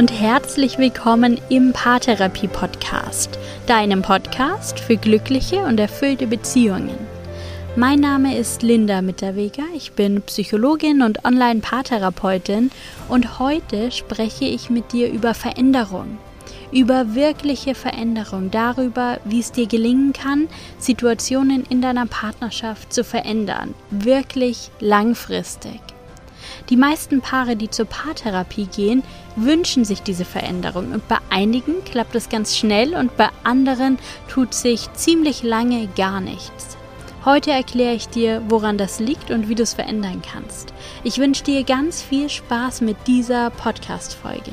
und herzlich willkommen im Paartherapie Podcast, deinem Podcast für glückliche und erfüllte Beziehungen. Mein Name ist Linda Mitterweger, ich bin Psychologin und Online-Paartherapeutin und heute spreche ich mit dir über Veränderung, über wirkliche Veränderung, darüber, wie es dir gelingen kann, Situationen in deiner Partnerschaft zu verändern, wirklich langfristig. Die meisten Paare, die zur Paartherapie gehen, wünschen sich diese Veränderung und bei einigen klappt es ganz schnell und bei anderen tut sich ziemlich lange gar nichts. Heute erkläre ich dir, woran das liegt und wie du es verändern kannst. Ich wünsche dir ganz viel Spaß mit dieser Podcast-Folge.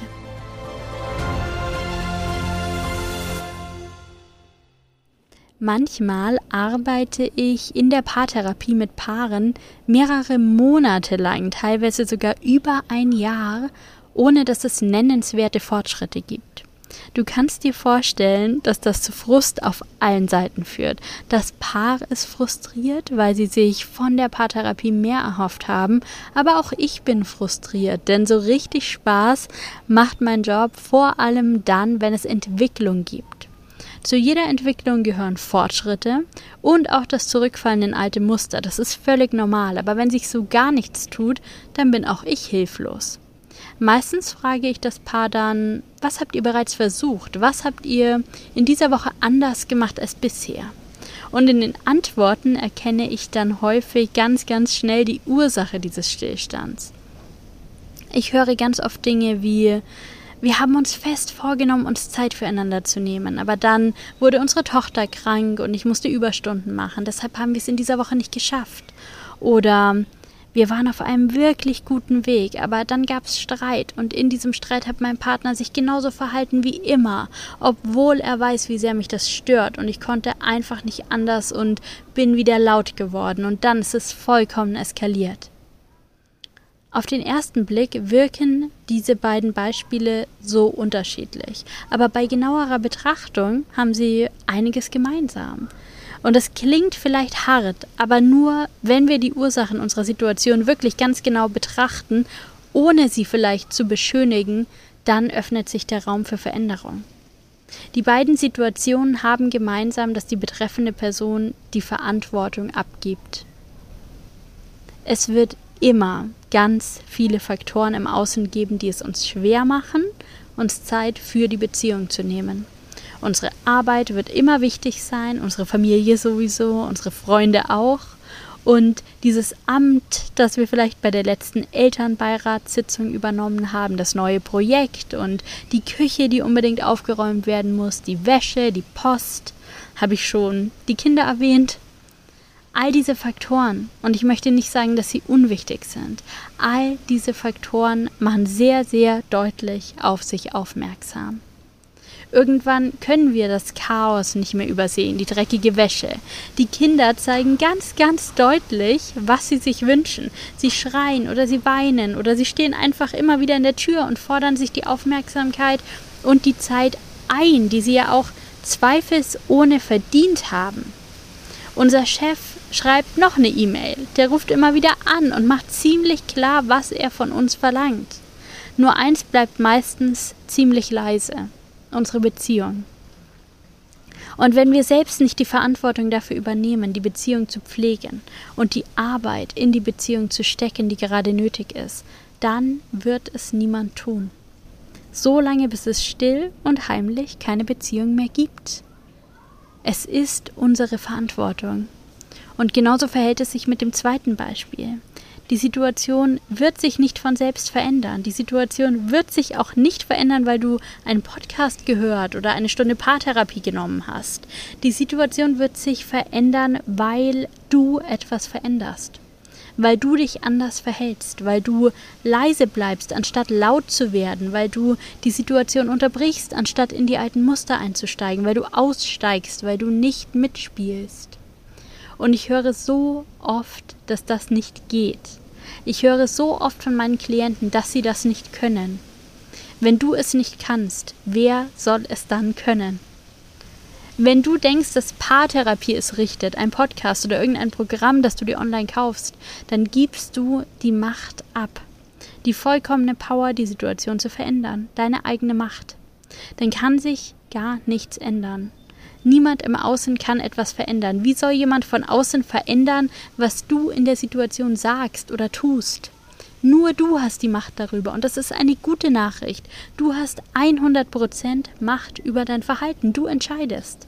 Manchmal arbeite ich in der Paartherapie mit Paaren mehrere Monate lang, teilweise sogar über ein Jahr, ohne dass es nennenswerte Fortschritte gibt. Du kannst dir vorstellen, dass das zu Frust auf allen Seiten führt. Das Paar ist frustriert, weil sie sich von der Paartherapie mehr erhofft haben, aber auch ich bin frustriert, denn so richtig Spaß macht mein Job vor allem dann, wenn es Entwicklung gibt. Zu jeder Entwicklung gehören Fortschritte und auch das Zurückfallen in alte Muster. Das ist völlig normal, aber wenn sich so gar nichts tut, dann bin auch ich hilflos. Meistens frage ich das Paar dann, was habt ihr bereits versucht? Was habt ihr in dieser Woche anders gemacht als bisher? Und in den Antworten erkenne ich dann häufig ganz, ganz schnell die Ursache dieses Stillstands. Ich höre ganz oft Dinge wie, wir haben uns fest vorgenommen, uns Zeit füreinander zu nehmen, aber dann wurde unsere Tochter krank und ich musste Überstunden machen, deshalb haben wir es in dieser Woche nicht geschafft. Oder wir waren auf einem wirklich guten Weg, aber dann gab es Streit. Und in diesem Streit hat mein Partner sich genauso verhalten wie immer, obwohl er weiß, wie sehr mich das stört. Und ich konnte einfach nicht anders und bin wieder laut geworden. Und dann ist es vollkommen eskaliert. Auf den ersten Blick wirken diese beiden Beispiele so unterschiedlich, aber bei genauerer Betrachtung haben sie einiges gemeinsam. Und es klingt vielleicht hart, aber nur wenn wir die Ursachen unserer Situation wirklich ganz genau betrachten, ohne sie vielleicht zu beschönigen, dann öffnet sich der Raum für Veränderung. Die beiden Situationen haben gemeinsam, dass die betreffende Person die Verantwortung abgibt. Es wird immer ganz viele Faktoren im Außen geben, die es uns schwer machen, uns Zeit für die Beziehung zu nehmen. Unsere Arbeit wird immer wichtig sein, unsere Familie sowieso, unsere Freunde auch. Und dieses Amt, das wir vielleicht bei der letzten Elternbeiratssitzung übernommen haben, das neue Projekt und die Küche, die unbedingt aufgeräumt werden muss, die Wäsche, die Post, habe ich schon die Kinder erwähnt, All diese Faktoren, und ich möchte nicht sagen, dass sie unwichtig sind, all diese Faktoren machen sehr, sehr deutlich auf sich aufmerksam. Irgendwann können wir das Chaos nicht mehr übersehen, die dreckige Wäsche. Die Kinder zeigen ganz, ganz deutlich, was sie sich wünschen. Sie schreien oder sie weinen oder sie stehen einfach immer wieder in der Tür und fordern sich die Aufmerksamkeit und die Zeit ein, die sie ja auch zweifelsohne verdient haben. Unser Chef schreibt noch eine E-Mail. Der ruft immer wieder an und macht ziemlich klar, was er von uns verlangt. Nur eins bleibt meistens ziemlich leise. Unsere Beziehung. Und wenn wir selbst nicht die Verantwortung dafür übernehmen, die Beziehung zu pflegen und die Arbeit in die Beziehung zu stecken, die gerade nötig ist, dann wird es niemand tun. So lange, bis es still und heimlich keine Beziehung mehr gibt. Es ist unsere Verantwortung. Und genauso verhält es sich mit dem zweiten Beispiel. Die Situation wird sich nicht von selbst verändern. Die Situation wird sich auch nicht verändern, weil du einen Podcast gehört oder eine Stunde Paartherapie genommen hast. Die Situation wird sich verändern, weil du etwas veränderst. Weil du dich anders verhältst, weil du leise bleibst, anstatt laut zu werden, weil du die Situation unterbrichst, anstatt in die alten Muster einzusteigen, weil du aussteigst, weil du nicht mitspielst. Und ich höre so oft, dass das nicht geht. Ich höre so oft von meinen Klienten, dass sie das nicht können. Wenn du es nicht kannst, wer soll es dann können? Wenn du denkst, dass Paartherapie es richtet, ein Podcast oder irgendein Programm, das du dir online kaufst, dann gibst du die Macht ab. die vollkommene Power, die Situation zu verändern, deine eigene Macht. Dann kann sich gar nichts ändern. Niemand im Außen kann etwas verändern. Wie soll jemand von außen verändern, was du in der Situation sagst oder tust? Nur du hast die Macht darüber und das ist eine gute Nachricht. Du hast 100% Macht über dein Verhalten. Du entscheidest.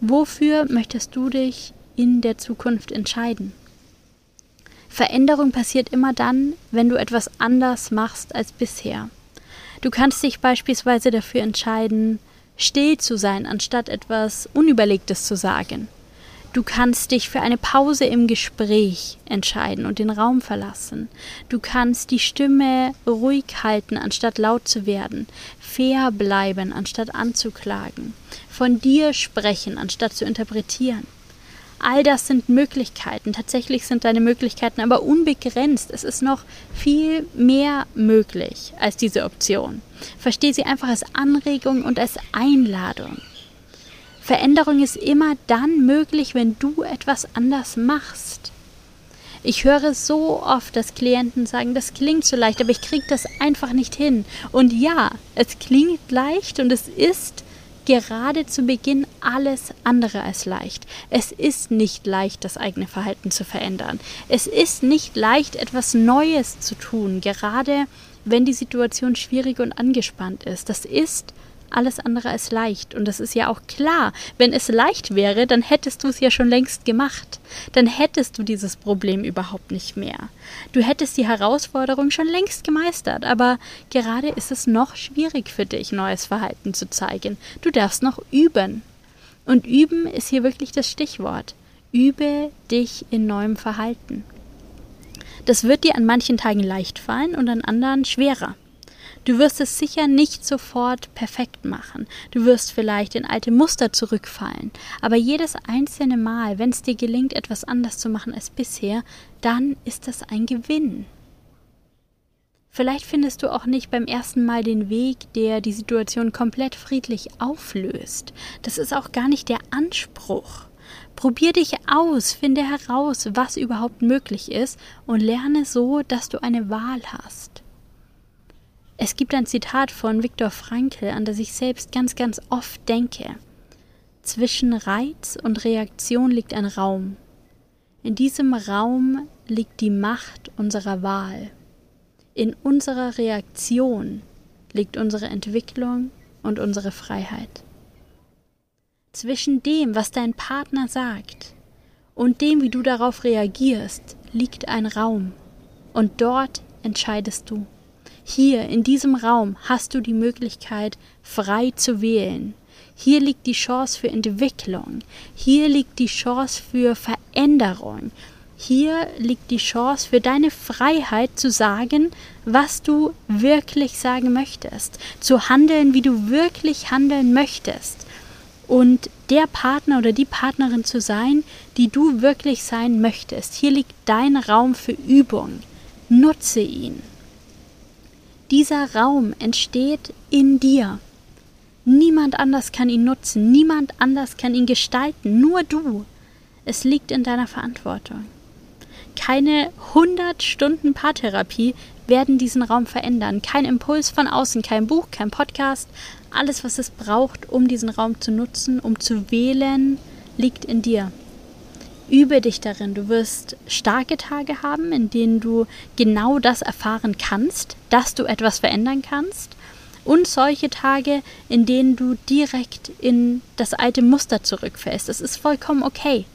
Wofür möchtest du dich in der Zukunft entscheiden? Veränderung passiert immer dann, wenn du etwas anders machst als bisher. Du kannst dich beispielsweise dafür entscheiden, still zu sein, anstatt etwas Unüberlegtes zu sagen. Du kannst dich für eine Pause im Gespräch entscheiden und den Raum verlassen. Du kannst die Stimme ruhig halten, anstatt laut zu werden, fair bleiben, anstatt anzuklagen, von dir sprechen, anstatt zu interpretieren. All das sind Möglichkeiten. Tatsächlich sind deine Möglichkeiten aber unbegrenzt. Es ist noch viel mehr möglich als diese Option. Verstehe sie einfach als Anregung und als Einladung. Veränderung ist immer dann möglich, wenn du etwas anders machst. Ich höre so oft, dass Klienten sagen, das klingt so leicht, aber ich kriege das einfach nicht hin. Und ja, es klingt leicht und es ist gerade zu Beginn alles andere als leicht. Es ist nicht leicht, das eigene Verhalten zu verändern. Es ist nicht leicht, etwas Neues zu tun, gerade wenn die Situation schwierig und angespannt ist. Das ist alles andere als leicht. Und das ist ja auch klar. Wenn es leicht wäre, dann hättest du es ja schon längst gemacht. Dann hättest du dieses Problem überhaupt nicht mehr. Du hättest die Herausforderung schon längst gemeistert. Aber gerade ist es noch schwierig für dich, neues Verhalten zu zeigen. Du darfst noch üben. Und üben ist hier wirklich das Stichwort. Übe dich in neuem Verhalten. Das wird dir an manchen Tagen leicht fallen und an anderen schwerer. Du wirst es sicher nicht sofort perfekt machen. Du wirst vielleicht in alte Muster zurückfallen. Aber jedes einzelne Mal, wenn es dir gelingt, etwas anders zu machen als bisher, dann ist das ein Gewinn. Vielleicht findest du auch nicht beim ersten Mal den Weg, der die Situation komplett friedlich auflöst. Das ist auch gar nicht der Anspruch. Probier dich aus, finde heraus, was überhaupt möglich ist und lerne so, dass du eine Wahl hast. Es gibt ein Zitat von Viktor Frankl, an das ich selbst ganz, ganz oft denke. Zwischen Reiz und Reaktion liegt ein Raum. In diesem Raum liegt die Macht unserer Wahl. In unserer Reaktion liegt unsere Entwicklung und unsere Freiheit. Zwischen dem, was dein Partner sagt, und dem, wie du darauf reagierst, liegt ein Raum. Und dort entscheidest du. Hier in diesem Raum hast du die Möglichkeit, frei zu wählen. Hier liegt die Chance für Entwicklung. Hier liegt die Chance für Veränderung. Hier liegt die Chance für deine Freiheit zu sagen, was du wirklich sagen möchtest, zu handeln, wie du wirklich handeln möchtest und der Partner oder die Partnerin zu sein, die du wirklich sein möchtest. Hier liegt dein Raum für Übung. Nutze ihn. Dieser Raum entsteht in dir. Niemand anders kann ihn nutzen, niemand anders kann ihn gestalten, nur du. Es liegt in deiner Verantwortung. Keine 100 Stunden Paartherapie werden diesen Raum verändern. Kein Impuls von außen, kein Buch, kein Podcast. Alles, was es braucht, um diesen Raum zu nutzen, um zu wählen, liegt in dir. Übe dich darin. Du wirst starke Tage haben, in denen du genau das erfahren kannst, dass du etwas verändern kannst. Und solche Tage, in denen du direkt in das alte Muster zurückfällst. Das ist vollkommen okay.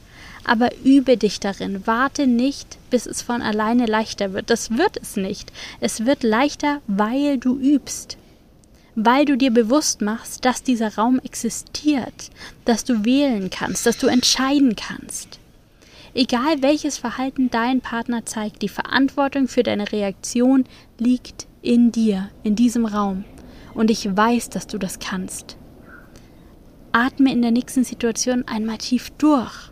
Aber übe dich darin. Warte nicht, bis es von alleine leichter wird. Das wird es nicht. Es wird leichter, weil du übst weil du dir bewusst machst, dass dieser Raum existiert, dass du wählen kannst, dass du entscheiden kannst. Egal welches Verhalten dein Partner zeigt, die Verantwortung für deine Reaktion liegt in dir, in diesem Raum. Und ich weiß, dass du das kannst. Atme in der nächsten Situation einmal tief durch.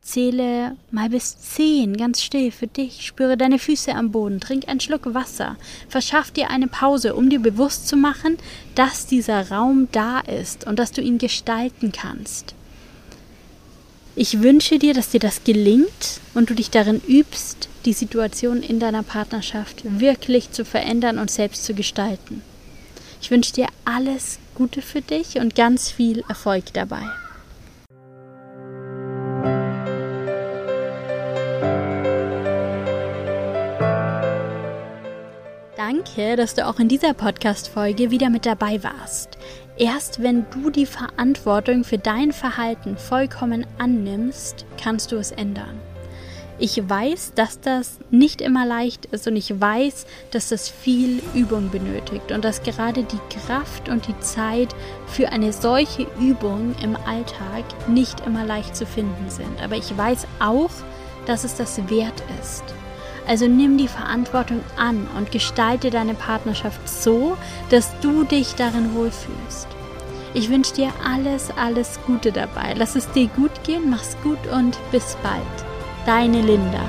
Zähle mal bis zehn ganz still für dich. Spüre deine Füße am Boden. Trink einen Schluck Wasser. Verschaff dir eine Pause, um dir bewusst zu machen, dass dieser Raum da ist und dass du ihn gestalten kannst Ich wünsche dir, dass dir das gelingt und du dich darin übst, die Situation in deiner Partnerschaft wirklich zu verändern und selbst zu gestalten. Ich wünsche dir alles Gute für dich und ganz viel Erfolg dabei. Danke, dass du auch in dieser Podcast-Folge wieder mit dabei warst. Erst wenn du die Verantwortung für dein Verhalten vollkommen annimmst, kannst du es ändern. Ich weiß, dass das nicht immer leicht ist und ich weiß, dass das viel Übung benötigt und dass gerade die Kraft und die Zeit für eine solche Übung im Alltag nicht immer leicht zu finden sind. Aber ich weiß auch, dass es das wert ist. Also nimm die Verantwortung an und gestalte deine Partnerschaft so, dass du dich darin wohlfühlst. Ich wünsche dir alles, alles Gute dabei. Lass es dir gut gehen, mach's gut und bis bald. Deine Linda.